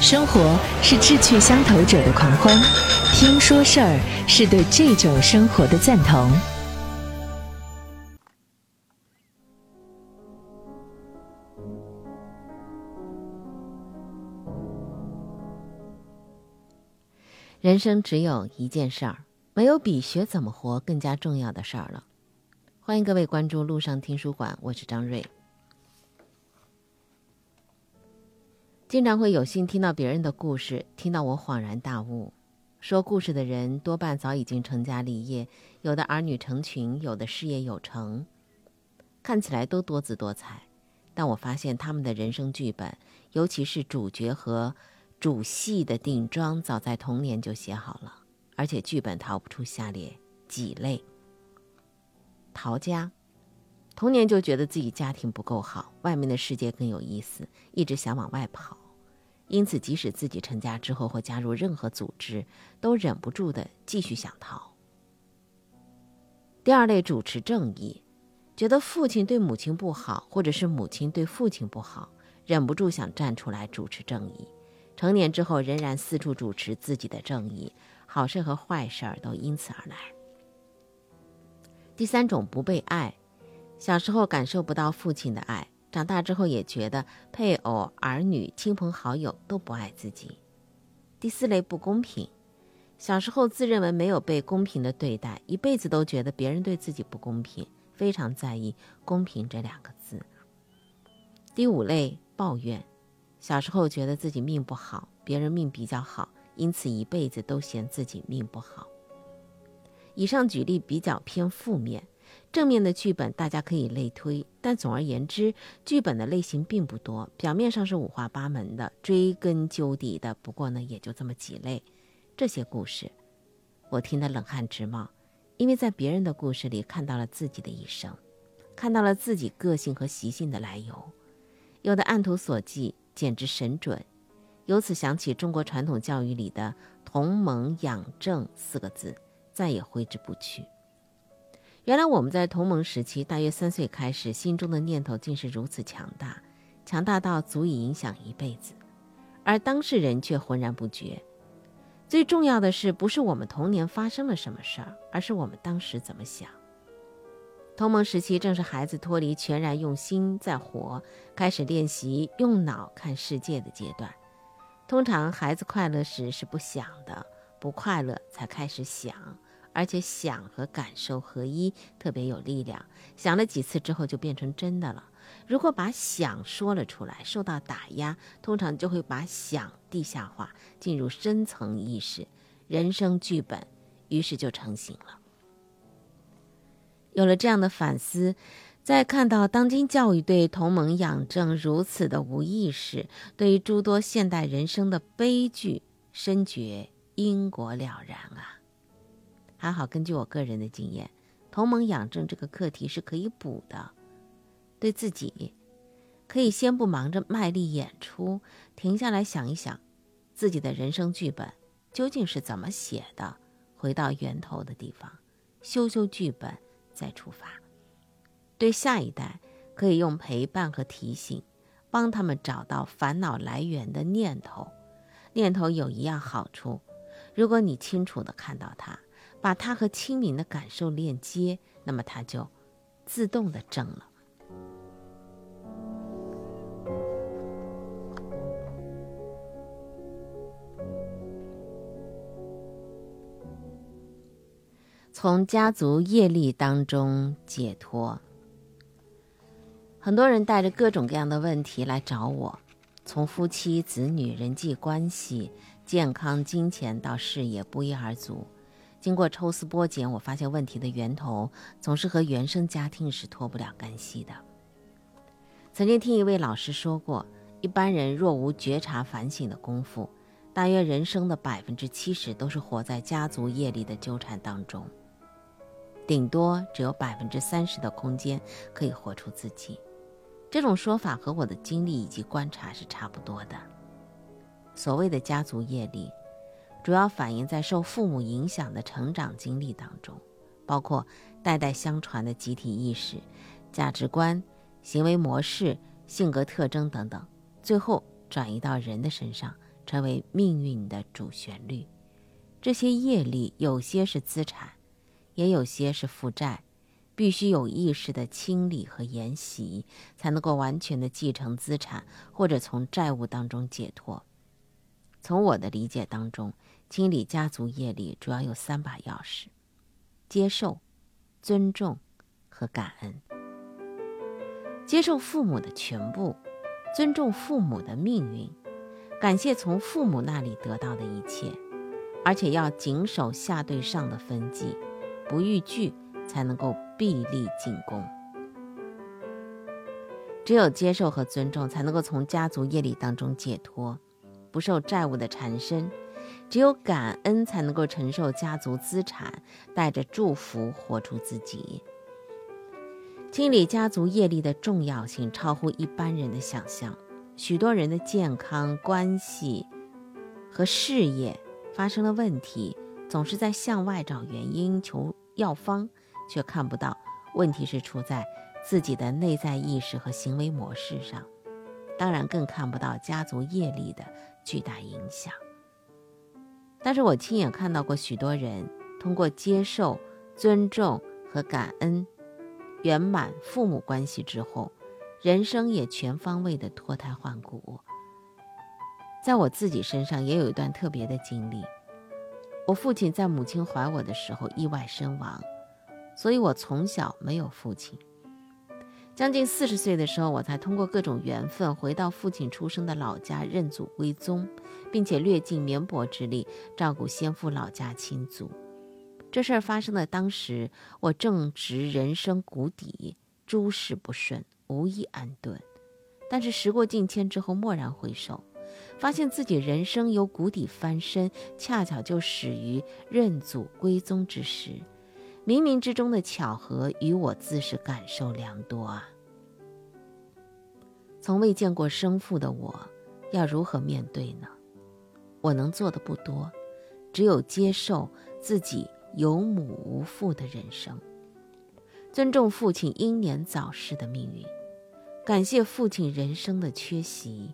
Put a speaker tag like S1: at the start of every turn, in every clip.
S1: 生活是志趣相投者的狂欢，听说事儿是对这种生活的赞同。
S2: 人生只有一件事儿，没有比学怎么活更加重要的事儿了。欢迎各位关注路上听书馆，我是张瑞。经常会有幸听到别人的故事，听到我恍然大悟。说故事的人多半早已经成家立业，有的儿女成群，有的事业有成，看起来都多姿多彩。但我发现他们的人生剧本，尤其是主角和主戏的定妆，早在童年就写好了，而且剧本逃不出下列几类：逃家。童年就觉得自己家庭不够好，外面的世界更有意思，一直想往外跑。因此，即使自己成家之后或加入任何组织，都忍不住的继续想逃。第二类主持正义，觉得父亲对母亲不好，或者是母亲对父亲不好，忍不住想站出来主持正义。成年之后，仍然四处主持自己的正义，好事和坏事儿都因此而来。第三种不被爱，小时候感受不到父亲的爱。长大之后也觉得配偶、儿女、亲朋好友都不爱自己。第四类不公平，小时候自认为没有被公平的对待，一辈子都觉得别人对自己不公平，非常在意“公平”这两个字。第五类抱怨，小时候觉得自己命不好，别人命比较好，因此一辈子都嫌自己命不好。以上举例比较偏负面。正面的剧本大家可以类推，但总而言之，剧本的类型并不多，表面上是五花八门的，追根究底的，不过呢，也就这么几类。这些故事，我听得冷汗直冒，因为在别人的故事里看到了自己的一生，看到了自己个性和习性的来由，有的按图索骥，简直神准。由此想起中国传统教育里的“同盟养正”四个字，再也挥之不去。原来我们在同盟时期，大约三岁开始，心中的念头竟是如此强大，强大到足以影响一辈子，而当事人却浑然不觉。最重要的是，不是我们童年发生了什么事儿，而是我们当时怎么想。同盟时期正是孩子脱离全然用心在活，开始练习用脑看世界的阶段。通常孩子快乐时是不想的，不快乐才开始想。而且想和感受合一，特别有力量。想了几次之后，就变成真的了。如果把想说了出来，受到打压，通常就会把想地下化，进入深层意识，人生剧本于是就成型了。有了这样的反思，再看到当今教育对同盟养正如此的无意识，对于诸多现代人生的悲剧，深觉因果了然啊。还好，根据我个人的经验，同盟养正这个课题是可以补的。对自己，可以先不忙着卖力演出，停下来想一想，自己的人生剧本究竟是怎么写的，回到源头的地方，修修剧本，再出发。对下一代，可以用陪伴和提醒，帮他们找到烦恼来源的念头。念头有一样好处，如果你清楚的看到它。把它和清明的感受链接，那么它就自动的正了。从家族业力当中解脱。很多人带着各种各样的问题来找我，从夫妻、子女、人际关系、健康、金钱到事业，不一而足。经过抽丝剥茧，我发现问题的源头总是和原生家庭是脱不了干系的。曾经听一位老师说过，一般人若无觉察反省的功夫，大约人生的百分之七十都是活在家族业力的纠缠当中，顶多只有百分之三十的空间可以活出自己。这种说法和我的经历以及观察是差不多的。所谓的家族业力。主要反映在受父母影响的成长经历当中，包括代代相传的集体意识、价值观、行为模式、性格特征等等，最后转移到人的身上，成为命运的主旋律。这些业力有些是资产，也有些是负债，必须有意识的清理和研习，才能够完全的继承资产，或者从债务当中解脱。从我的理解当中，清理家族业力主要有三把钥匙：接受、尊重和感恩。接受父母的全部，尊重父母的命运，感谢从父母那里得到的一切。而且要谨守下对上的分际，不逾矩，才能够臂力进攻。只有接受和尊重，才能够从家族业力当中解脱，不受债务的缠身。只有感恩，才能够承受家族资产，带着祝福活出自己。清理家族业力的重要性超乎一般人的想象。许多人的健康、关系和事业。发生了问题，总是在向外找原因、求药方，却看不到问题是出在自己的内在意识和行为模式上，当然更看不到家族业力的巨大影响。但是我亲眼看到过许多人通过接受、尊重和感恩，圆满父母关系之后，人生也全方位的脱胎换骨。在我自己身上也有一段特别的经历。我父亲在母亲怀我的时候意外身亡，所以我从小没有父亲。将近四十岁的时候，我才通过各种缘分回到父亲出生的老家认祖归宗，并且略尽绵薄之力照顾先父老家亲族。这事儿发生的当时，我正值人生谷底，诸事不顺，无一安顿。但是时过境迁之后，蓦然回首。发现自己人生由谷底翻身，恰巧就始于认祖归宗之时，冥冥之中的巧合，与我自是感受良多啊。从未见过生父的我，要如何面对呢？我能做的不多，只有接受自己有母无父的人生，尊重父亲英年早逝的命运，感谢父亲人生的缺席。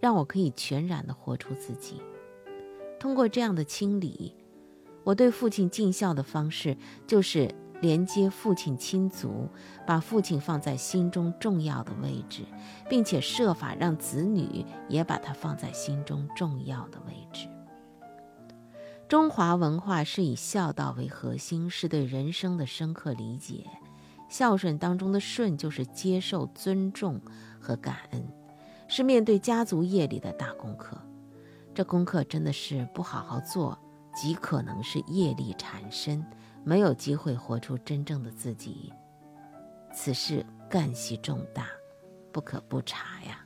S2: 让我可以全然的活出自己。通过这样的清理，我对父亲尽孝的方式就是连接父亲亲族，把父亲放在心中重要的位置，并且设法让子女也把他放在心中重要的位置。中华文化是以孝道为核心，是对人生的深刻理解。孝顺当中的顺，就是接受、尊重和感恩。是面对家族业力的大功课，这功课真的是不好好做，极可能是业力缠身，没有机会活出真正的自己。此事干系重大，不可不查呀。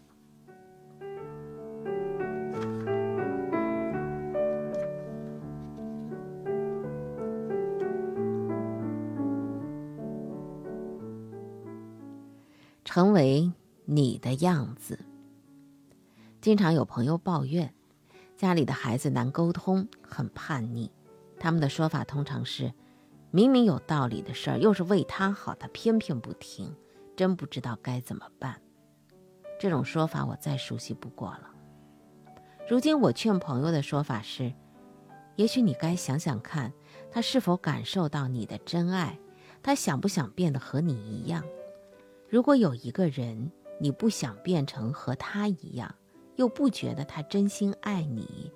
S2: 成为你的样子。经常有朋友抱怨，家里的孩子难沟通，很叛逆。他们的说法通常是：明明有道理的事儿，又是为他好，他偏偏不听，真不知道该怎么办。这种说法我再熟悉不过了。如今我劝朋友的说法是：也许你该想想看，他是否感受到你的真爱，他想不想变得和你一样？如果有一个人，你不想变成和他一样，又不觉得他真心爱你，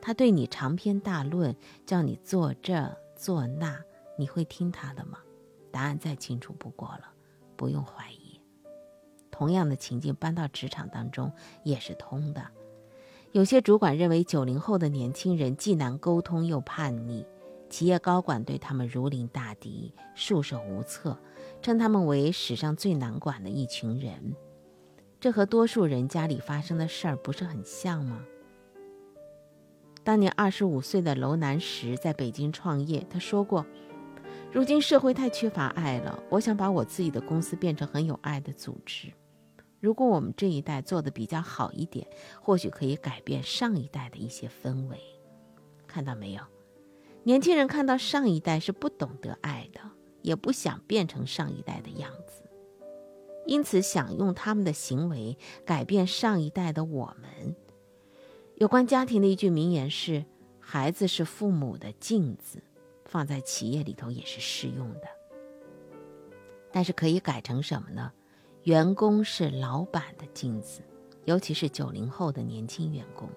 S2: 他对你长篇大论，叫你做这做那，你会听他的吗？答案再清楚不过了，不用怀疑。同样的情境搬到职场当中也是通的。有些主管认为九零后的年轻人既难沟通又叛逆，企业高管对他们如临大敌，束手无策，称他们为史上最难管的一群人。这和多数人家里发生的事儿不是很像吗？当年二十五岁的楼南石在北京创业，他说过：“如今社会太缺乏爱了，我想把我自己的公司变成很有爱的组织。如果我们这一代做的比较好一点，或许可以改变上一代的一些氛围。看到没有？年轻人看到上一代是不懂得爱的，也不想变成上一代的样子。”因此，想用他们的行为改变上一代的我们，有关家庭的一句名言是：“孩子是父母的镜子。”放在企业里头也是适用的。但是可以改成什么呢？员工是老板的镜子，尤其是九零后的年轻员工。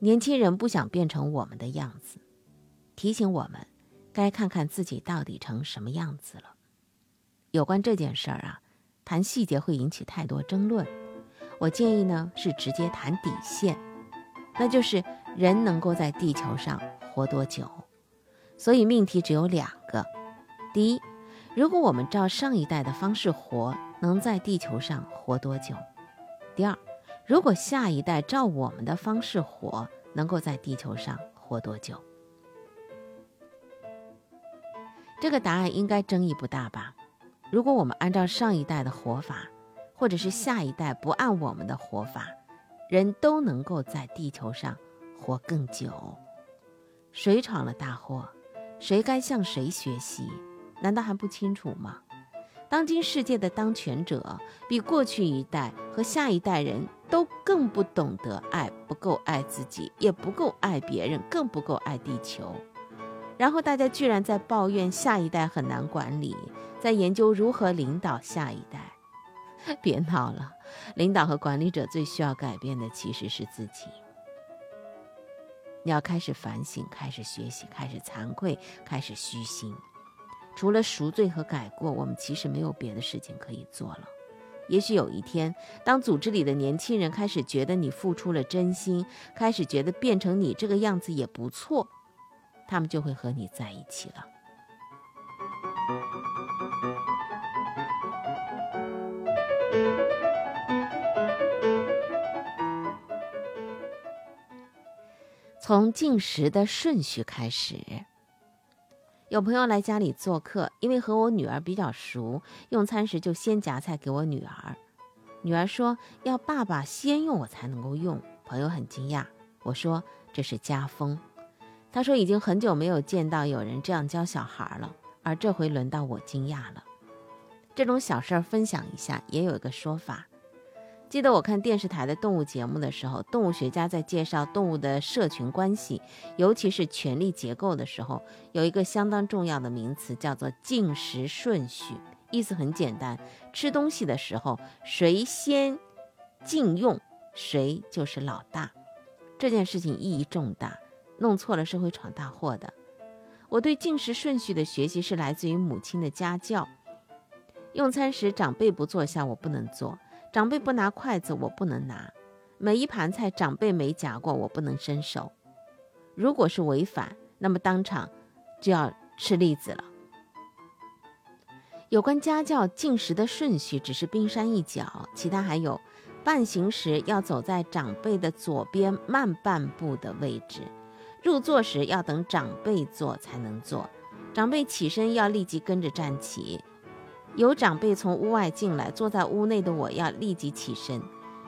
S2: 年轻人不想变成我们的样子，提醒我们该看看自己到底成什么样子了。有关这件事儿啊，谈细节会引起太多争论。我建议呢是直接谈底线，那就是人能够在地球上活多久。所以命题只有两个：第一，如果我们照上一代的方式活，能在地球上活多久？第二，如果下一代照我们的方式活，能够在地球上活多久？这个答案应该争议不大吧？如果我们按照上一代的活法，或者是下一代不按我们的活法，人都能够在地球上活更久。谁闯了大祸？谁该向谁学习？难道还不清楚吗？当今世界的当权者，比过去一代和下一代人都更不懂得爱，不够爱自己，也不够爱别人，更不够爱地球。然后大家居然在抱怨下一代很难管理，在研究如何领导下一代。别闹了，领导和管理者最需要改变的其实是自己。你要开始反省，开始学习，开始惭愧，开始虚心。除了赎罪和改过，我们其实没有别的事情可以做了。也许有一天，当组织里的年轻人开始觉得你付出了真心，开始觉得变成你这个样子也不错，他们就会和你在一起了。从进食的顺序开始。有朋友来家里做客，因为和我女儿比较熟，用餐时就先夹菜给我女儿。女儿说要爸爸先用，我才能够用。朋友很惊讶，我说这是家风。他说已经很久没有见到有人这样教小孩了，而这回轮到我惊讶了。这种小事儿分享一下，也有一个说法。记得我看电视台的动物节目的时候，动物学家在介绍动物的社群关系，尤其是权力结构的时候，有一个相当重要的名词叫做进食顺序。意思很简单，吃东西的时候，谁先进用，谁就是老大。这件事情意义重大，弄错了是会闯大祸的。我对进食顺序的学习是来自于母亲的家教。用餐时长辈不坐下，我不能坐。长辈不拿筷子，我不能拿；每一盘菜长辈没夹过，我不能伸手。如果是违反，那么当场就要吃栗子了。有关家教进食的顺序只是冰山一角，其他还有：半行时要走在长辈的左边慢半步的位置；入座时要等长辈坐才能坐；长辈起身要立即跟着站起。有长辈从屋外进来，坐在屋内的我要立即起身。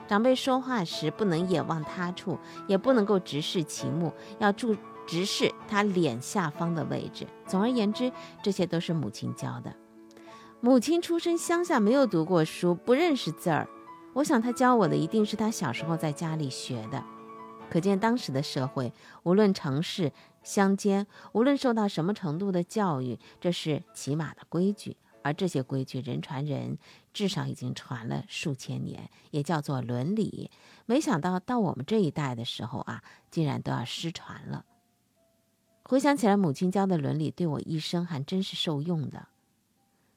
S2: 长辈说话时不能眼望他处，也不能够直视其目，要注直视他脸下方的位置。总而言之，这些都是母亲教的。母亲出身乡下，没有读过书，不认识字儿。我想她教我的一定是她小时候在家里学的。可见当时的社会，无论城市乡间，无论受到什么程度的教育，这是起码的规矩。而这些规矩人传人，至少已经传了数千年，也叫做伦理。没想到到我们这一代的时候啊，竟然都要失传了。回想起来，母亲教的伦理对我一生还真是受用的。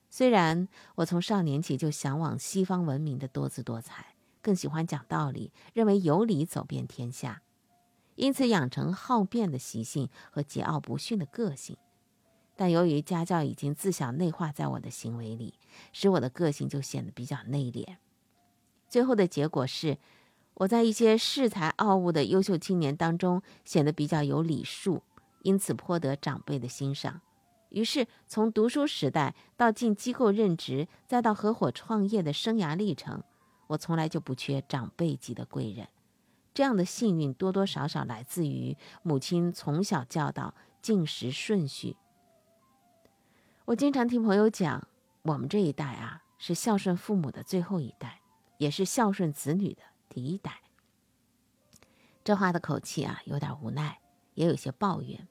S2: 虽然我从少年起就向往西方文明的多姿多彩，更喜欢讲道理，认为有理走遍天下，因此养成好辩的习性和桀骜不驯的个性。但由于家教已经自小内化在我的行为里，使我的个性就显得比较内敛。最后的结果是，我在一些恃才傲物的优秀青年当中显得比较有礼数，因此颇得长辈的欣赏。于是，从读书时代到进机构任职，再到合伙创业的生涯历程，我从来就不缺长辈级的贵人。这样的幸运多多少少来自于母亲从小教导进食顺序。我经常听朋友讲，我们这一代啊是孝顺父母的最后一代，也是孝顺子女的第一代。这话的口气啊，有点无奈，也有些抱怨。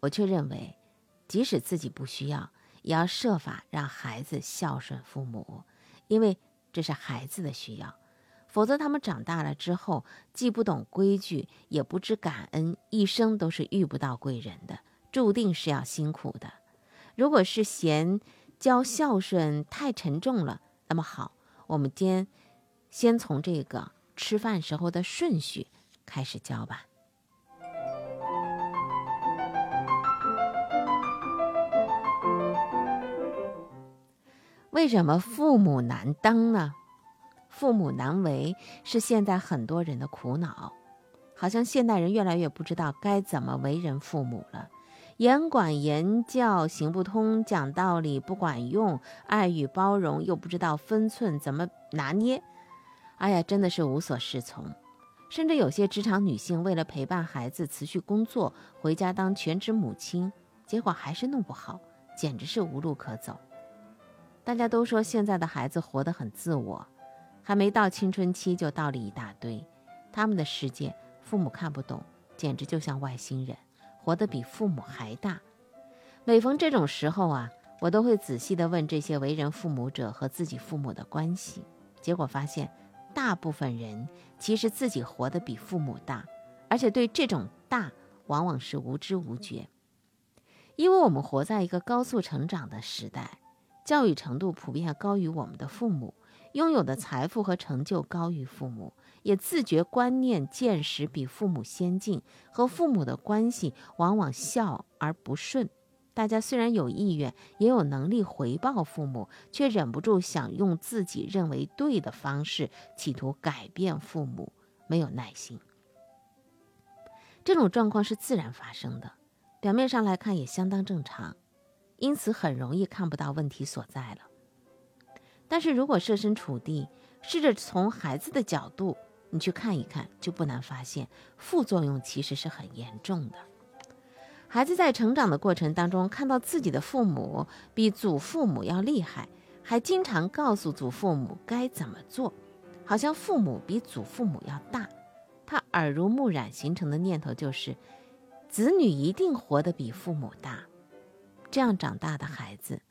S2: 我却认为，即使自己不需要，也要设法让孩子孝顺父母，因为这是孩子的需要。否则，他们长大了之后，既不懂规矩，也不知感恩，一生都是遇不到贵人的，注定是要辛苦的。如果是嫌教孝顺太沉重了，那么好，我们先先从这个吃饭时候的顺序开始教吧。为什么父母难当呢？父母难为是现在很多人的苦恼，好像现代人越来越不知道该怎么为人父母了。严管严教行不通，讲道理不管用，爱与包容又不知道分寸怎么拿捏。哎呀，真的是无所适从。甚至有些职场女性为了陪伴孩子辞去工作，回家当全职母亲，结果还是弄不好，简直是无路可走。大家都说现在的孩子活得很自我，还没到青春期就道理一大堆，他们的世界父母看不懂，简直就像外星人，活得比父母还大。每逢这种时候啊，我都会仔细地问这些为人父母者和自己父母的关系，结果发现，大部分人其实自己活得比父母大，而且对这种大往往是无知无觉，因为我们活在一个高速成长的时代。教育程度普遍高于我们的父母，拥有的财富和成就高于父母，也自觉观念见识比父母先进，和父母的关系往往孝而不顺。大家虽然有意愿，也有能力回报父母，却忍不住想用自己认为对的方式，企图改变父母，没有耐心。这种状况是自然发生的，表面上来看也相当正常。因此很容易看不到问题所在了。但是如果设身处地，试着从孩子的角度，你去看一看，就不难发现副作用其实是很严重的。孩子在成长的过程当中，看到自己的父母比祖父母要厉害，还经常告诉祖父母该怎么做，好像父母比祖父母要大，他耳濡目染形成的念头就是，子女一定活得比父母大。这样长大的孩子，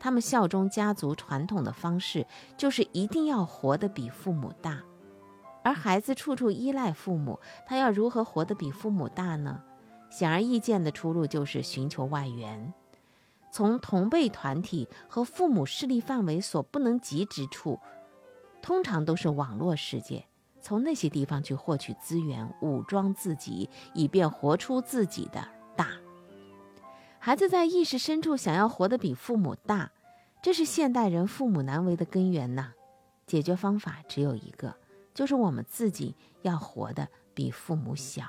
S2: 他们效忠家族传统的方式就是一定要活得比父母大，而孩子处处依赖父母，他要如何活得比父母大呢？显而易见的出路就是寻求外援，从同辈团体和父母势力范围所不能及之处，通常都是网络世界，从那些地方去获取资源，武装自己，以便活出自己的。孩子在意识深处想要活得比父母大，这是现代人父母难为的根源呐。解决方法只有一个，就是我们自己要活得比父母小。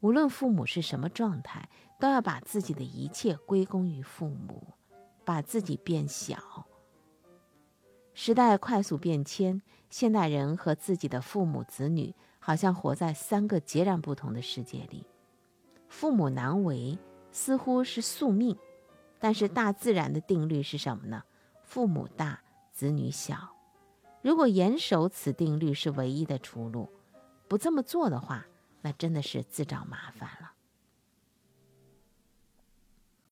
S2: 无论父母是什么状态，都要把自己的一切归功于父母，把自己变小。时代快速变迁，现代人和自己的父母子女好像活在三个截然不同的世界里。父母难为。似乎是宿命，但是大自然的定律是什么呢？父母大，子女小。如果严守此定律是唯一的出路，不这么做的话，那真的是自找麻烦了。